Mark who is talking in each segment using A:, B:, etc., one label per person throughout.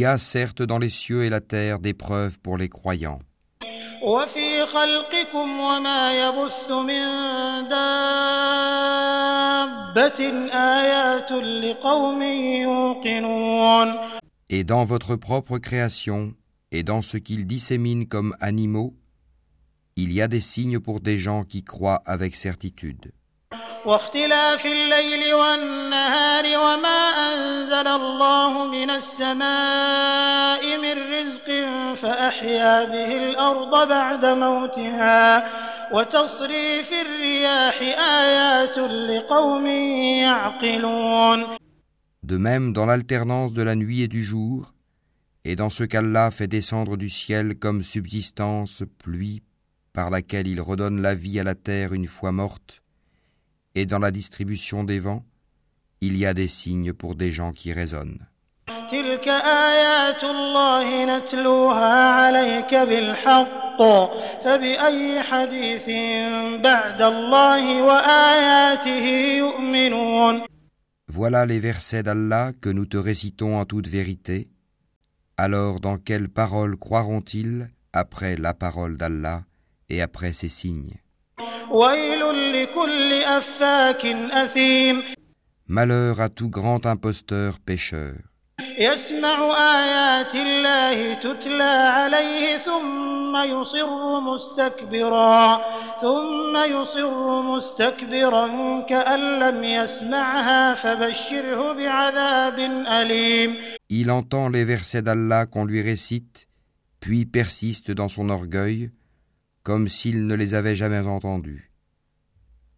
A: y a certes dans les cieux et la terre des preuves pour les croyants,
B: وفي خلقكم وما يبث من دابة آيات لقوم يوقنون
A: et dans votre propre création, et dans ce qu'ils disséminent comme animaux, il y a des signes pour des gens qui croient avec certitude.
B: واختلاف الليل والنهار وما أنزل الله من السماء من رزق فأحيا به الأرض بعد موتها وتصريف الرياح آيات لقوم يعقلون
A: De même dans l'alternance de la nuit et du jour, et dans ce qu'Allah fait descendre du ciel comme subsistance pluie par laquelle il redonne la vie à la terre une fois morte, et dans la distribution des vents, il y a des signes pour des gens qui raisonnent. Voilà les versets d'Allah que nous te récitons en toute vérité. Alors dans quelles paroles croiront-ils après la parole d'Allah et après ses signes? Malheur à tout grand imposteur pécheur. Il entend les versets d'Allah qu'on lui récite, puis persiste dans son orgueil, comme s'il ne les avait jamais entendus.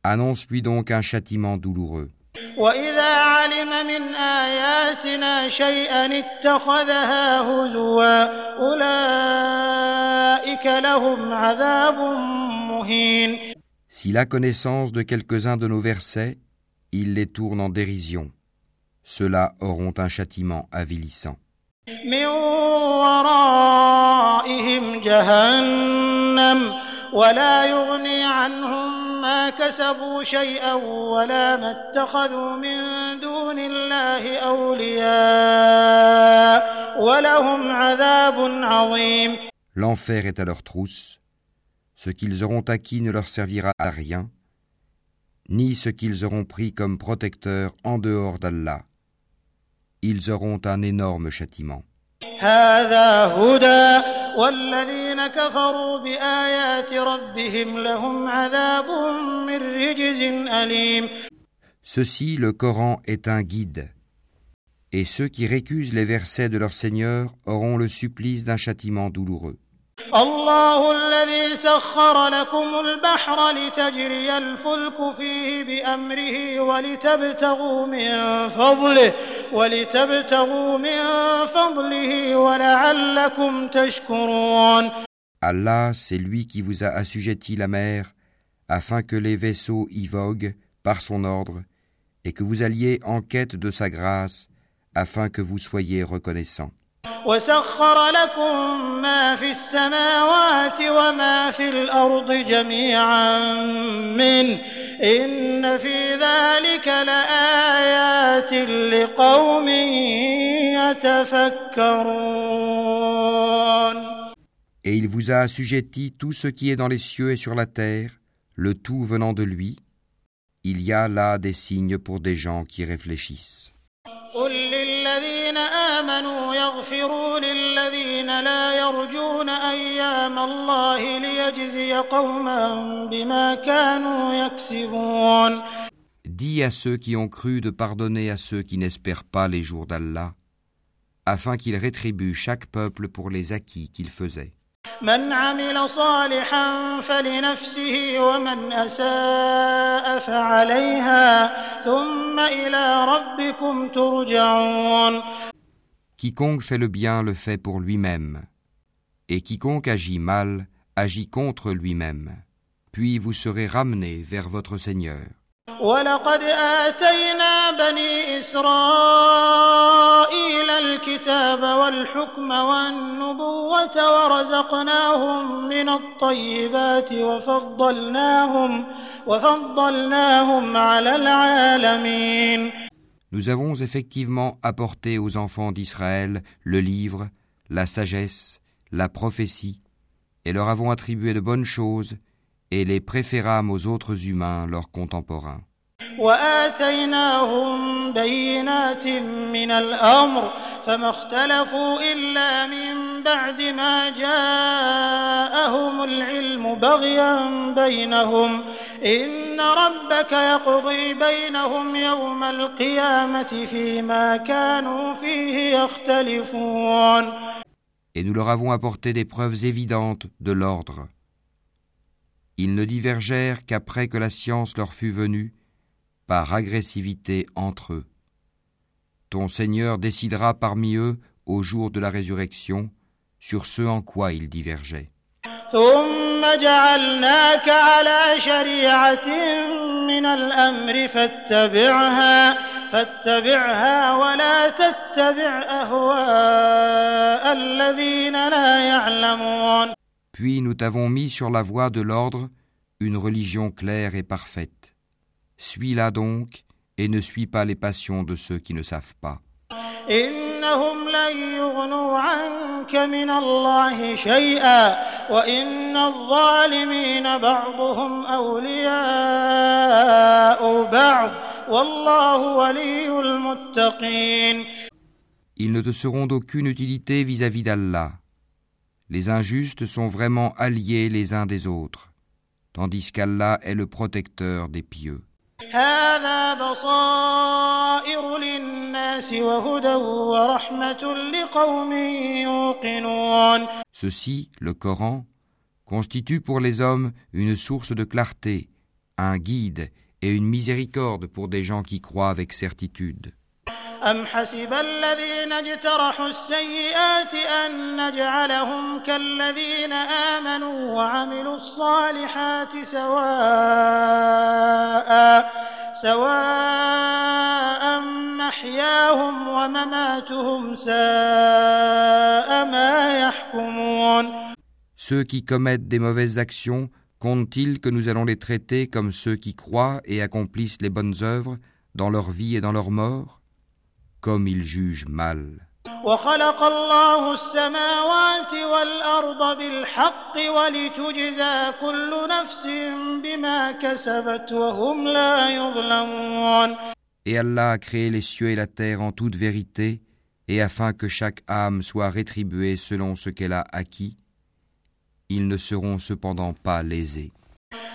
A: Annonce-lui donc un châtiment douloureux.
B: وإذا علم من آياتنا شيئا اتخذها هزوا أولئك لهم عذاب مهين
A: S'il a connaissance de quelques-uns de nos versets, il les tourne en dérision. Ceux-là auront un châtiment avilissant.
B: من ورائهم جهنم ولا يغني عنهم ما كسبوا شيئا ولا ما اتخذوا من دون الله أولياء ولهم عذاب عظيم
A: L'enfer est à leur trousse. Ce qu'ils auront acquis ne leur servira à rien, ni ce qu'ils auront pris comme protecteur en dehors d'Allah. Ils auront un énorme châtiment.
B: هذا هدى والذين كفروا بآيات ربهم لهم عذاب من رجز أليم
A: Ceci, le Coran, est un guide. Et ceux qui récusent les versets de leur Seigneur auront le supplice d'un châtiment douloureux.
B: الله الذي سخر لكم البحر لتجري الفلك فيه بأمره ولتبتغوا من فضله ولتبتغوا من فضله ولعلكم تشكرون
A: Allah, c'est lui qui vous a assujetti la mer, afin que les vaisseaux y voguent par son ordre, et que vous alliez en quête de sa grâce, afin que vous soyez reconnaissants.
B: وسخر لكم ما في السماوات وما في الأرض جميعا منه إن في ذلك لآيات لقوم يتفكرون
A: Et il vous a assujetti tout ce qui est dans les cieux et sur la terre, le tout venant de lui. Il y a là des signes pour des gens qui réfléchissent.
B: قل للذين آمنوا يغفروا للذين لا يرجون أيام الله ليجزي قوما بما كانوا يكسبون
A: Dis à ceux qui ont cru de pardonner à ceux qui n'espèrent pas les jours d'Allah, afin qu'il rétribue chaque peuple pour les acquis qu'il faisait. Quiconque fait le bien le fait pour lui-même, et quiconque agit mal agit contre lui-même, puis vous serez ramenés vers votre Seigneur.
B: ولقد آتينا بني إسرائيل الكتاب والحكم والنبوة ورزقناهم من الطيبات وفضلناهم وفضلناهم على العالمين
A: Nous avons effectivement apporté aux enfants d'Israël le livre, la sagesse, la prophétie, et leur avons attribué de bonnes choses, et les préférâmes aux autres humains, leurs contemporains.
B: وآتيناهم بينات من الأمر فما اختلفوا إلا من بعد ما جاءهم العلم بغيا بينهم إن ربك يقضي بينهم يوم القيامة فيما كانوا فيه يختلفون
A: Et nous leur avons apporté des preuves évidentes de l'ordre. Ils ne divergèrent qu'après que la science leur fut venue, par agressivité entre eux. Ton Seigneur décidera parmi eux, au jour de la résurrection, sur ce en quoi ils divergeaient. Puis nous t'avons mis sur la voie de l'ordre une religion claire et parfaite. Suis-la donc et ne suis pas les passions de ceux qui ne savent pas. Ils ne te seront d'aucune utilité vis-à-vis d'Allah les injustes sont vraiment alliés les uns des autres, tandis qu'Allah est le protecteur des pieux. Ceci, le Coran, constitue pour les hommes une source de clarté, un guide et une miséricorde pour des gens qui croient avec certitude.
B: أم حسب الذين اجترحوا السيئات أن نجعلهم كالذين آمنوا وعملوا الصالحات سواء سواء محياهم ومماتهم ساء ما يحكمون
A: Ceux qui commettent des mauvaises actions, comptent-ils que nous allons les traiter comme ceux qui croient et accomplissent les bonnes œuvres dans leur vie et dans leur mort Comme ils jugent mal.
B: وخلق الله السماوات والأرض بالحق ولتجزى كل نفس بما كسبت وهم لا يظلمون
A: Et Allah a créé les cieux et la terre en toute vérité, et afin que chaque âme soit rétribuée selon ce qu'elle a acquis, ils ne seront cependant pas lésés.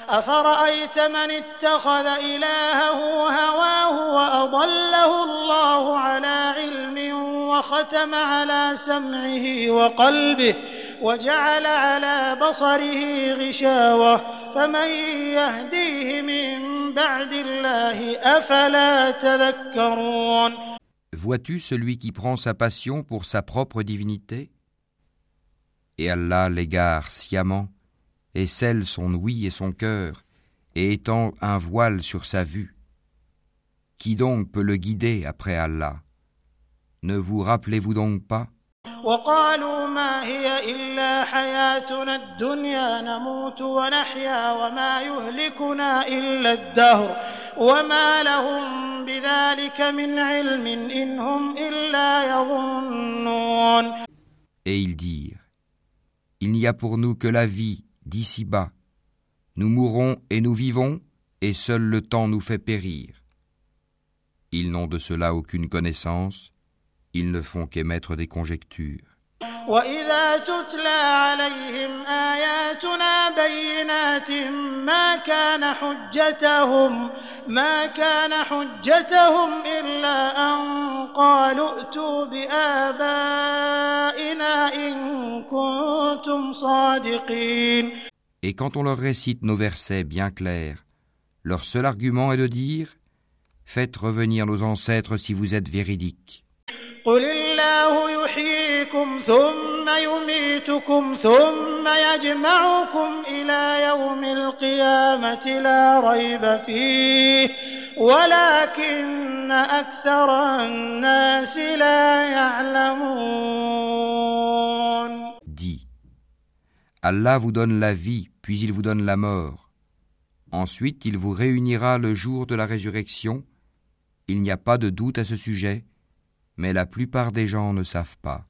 B: أفرأيت من اتخذ إلهه هواه وأضله الله على علم وختم على سمعه وقلبه وجعل على بصره غشاوة فمن يهديه من بعد الله أفلا تذكرون
A: Vois-tu celui qui prend sa passion pour sa propre divinité? Et Allah l'égare sciemment, et scelle son ouïe et son cœur, et étend un voile sur sa vue. Qui donc peut le guider après Allah? Ne vous rappelez-vous donc pas? Et ils dirent, Il n'y a pour nous que la vie d'ici-bas. Nous mourons et nous vivons, et seul le temps nous fait périr. Ils n'ont de cela aucune connaissance, ils ne font qu'émettre des conjectures.
B: وإذا تتلى عليهم آياتنا بينات ما كان حجتهم ما كان حجتهم إلا أن قالوا ائتوا بآبائنا إن كنتم صادقين
A: Et quand on leur récite nos versets bien clairs, leur seul argument est de dire Faites revenir nos ancêtres si vous êtes véridiques. Allah vous donne la vie, puis il vous donne la mort. Ensuite, il vous réunira le jour de la résurrection. Il n'y a pas de doute à ce sujet, mais la plupart des gens ne savent pas.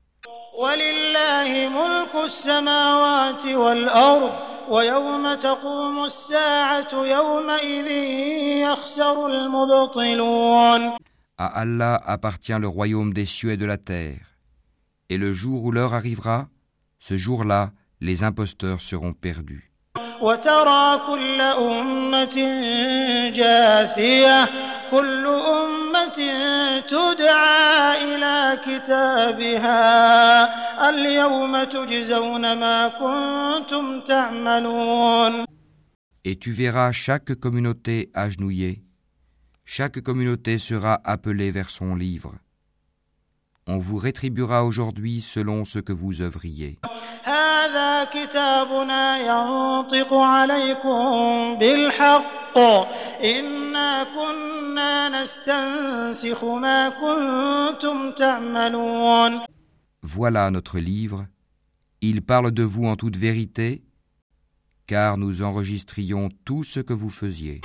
A: À Allah appartient le royaume des cieux et de la terre. Et le jour où l'heure arrivera, ce jour-là, les imposteurs seront perdus.
B: وترى كل أمة جاثية كل أمة تدعى إلى كتابها اليوم تجزون ما كنتم تعملون
A: Et tu verras chaque communauté agenouillée. Chaque communauté sera appelée vers son livre. On vous rétribuera aujourd'hui selon ce que vous œuvriez. Voilà notre livre. Il parle de vous en toute vérité, car nous enregistrions tout ce que vous faisiez.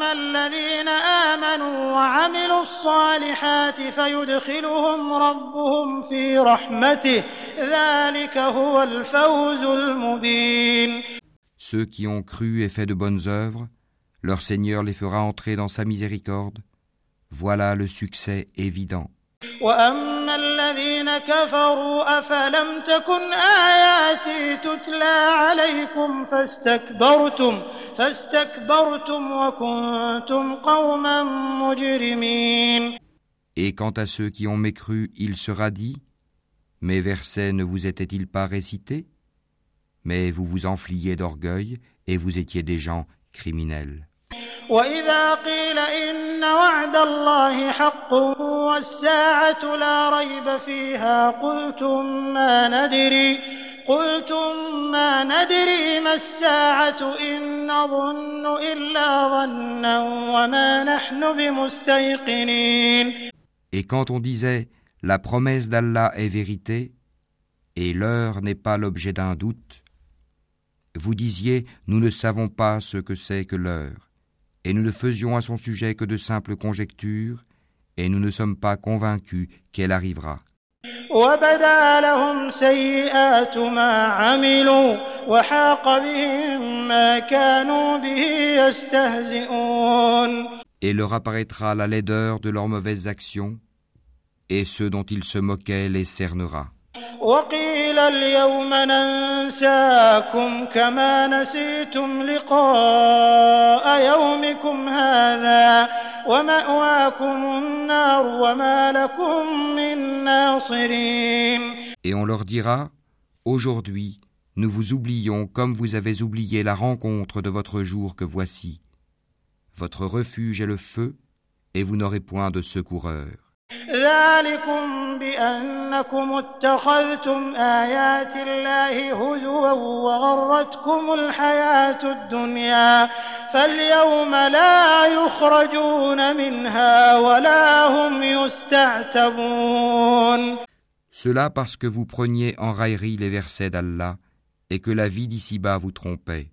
B: فأما الذين آمنوا وعملوا الصالحات فيدخلهم ربهم في رحمته ذلك هو الفوز المبين
A: Ceux qui ont cru et fait de bonnes œuvres, leur Seigneur les fera entrer dans sa miséricorde. Voilà le succès évident.
B: وأما الذين كفروا أفلم تكن آياتي تتلى عليكم فاستكبرتم فاستكبرتم وكنتم قوما مجرمين
A: Et quant à ceux qui ont mécru, il sera dit Mes versets ne vous étaient-ils pas récités Mais vous vous enfliez d'orgueil et vous étiez des gens criminels.
B: وإذا قيل إن وعد الله حق والساعة لا ريب فيها قلتم ما ندري قلتم ما ندري ما الساعة إن نظن إلا ظنا وما نحن بمستيقنين
A: Et quand on disait La promesse d'Allah est vérité, et l'heure n'est pas l'objet d'un doute, vous disiez Nous ne savons pas ce que c'est que l'heure, et nous ne faisions à son sujet que de simples conjectures, et nous ne sommes pas convaincus qu'elle arrivera.
B: وبدا لهم سيئات ما عملوا وحاق بهم ما كانوا به يستهزئون
A: Et leur apparaîtra la laideur de leurs mauvaises actions, et ceux dont ils se moquaient les cernera. Et on leur dira, aujourd'hui, nous vous oublions comme vous avez oublié la rencontre de votre jour que voici. Votre refuge est le feu, et vous n'aurez point de secoureur.
B: ذلكم بأنكم اتخذتم آيات الله هزوا وغرتكم الحياة الدنيا فاليوم لا يخرجون منها ولا هم يستعتبون
A: Cela parce que vous preniez en raillerie les versets d'Allah, et que la vie d'ici-bas vous trompait.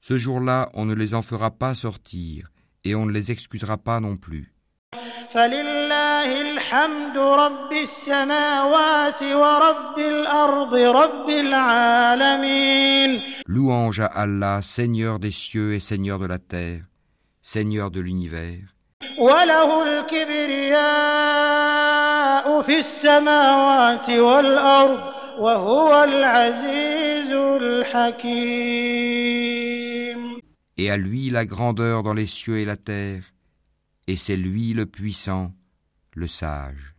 A: Ce jour-là, on ne les en fera pas sortir, et on ne les excusera pas non plus.
B: فلله الحمد رب السماوات ورب الأرض رب العالمين
A: Louange à Allah, Seigneur des cieux et Seigneur de la terre, Seigneur de l'univers.
B: وله الكبرياء في السماوات والأرض وهو العزيز الحكيم
A: Et à lui la grandeur dans les cieux et la terre, et c'est lui le puissant, le sage.